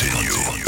Continue.